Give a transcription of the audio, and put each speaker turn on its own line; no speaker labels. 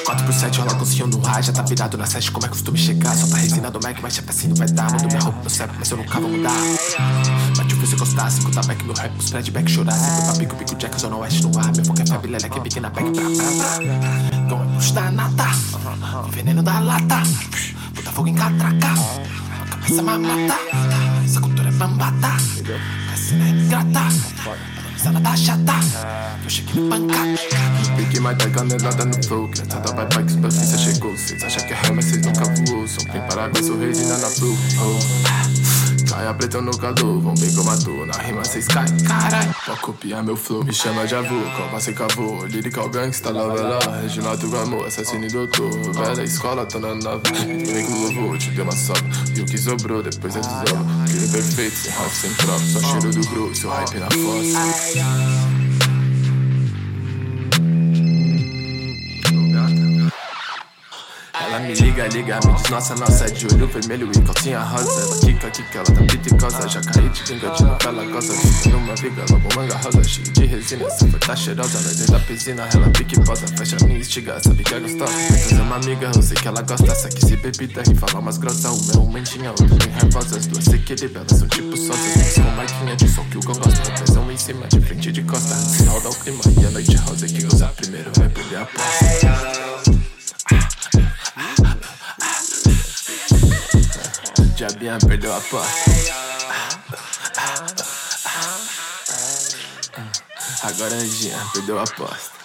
pro set, rola docinho no ar. Já tá virado na sete, como é costume chegar. Só tá resina do Mac, mas chapa assim não vai dar. Mando minha roupa no CEP, mas eu nunca vou mudar. Bate o fio se encostar, cinco tá back no rap, spread back chorar. Sempre pra pico, pico, jack, zona oeste no ar. Meu foco é febre, leleque, bique na back pra pra. Não é puxa da nata, veneno da lata. Puta fogo em catraca, cabeça mamata. Essa cultura é bambata, essa é ingrata. Valorizada tá chata, eu cheguei no pancada.
Pique mais da canelada no flow Que nada vai pra que superfície chegou Cês acham que é real, mas cês nunca voou São quem para sou resina na blue oh. Caia preta no calor, vão ver como ator Na rima cês caem, carai Pra copiar meu flow, me chama de avô Calma sem cavô, lyrical gangsta, lava lá Reginaldo Gamor, assassino e doutor Velha escola, tô na nova Vem com louvor, te deu uma sobra E o que sobrou, depois é desova Filho perfeito, sem rap, sem prova Só cheiro do grosso, hype na fossa.
Ela me liga, liga, me diz nossa, nossa é de olho vermelho e calcinha rosa. Ela quica, quica, ela tá piticosa Já caí de pinga de novela gosta Fica numa viga, logo manga rosa Cheio de resina, foi tá cheirosa Nós dentro da piscina, ela pique posa Fecha minha estiga, sabe que é gostosa. Vem trazer uma amiga, eu sei que ela gosta Essa aqui se bebida e fala umas grossas O meu mantinha, outra bem raivosa. As duas se equilibram, elas são tipo sócias com marquinha de som que o Gon gosta. Pressão em cima, de frente de costa Se roda o clima e a noite rosa Que gozar primeiro vai perder a aposta Diabinha perdeu a aposta. Agora Anjinha perdeu a aposta.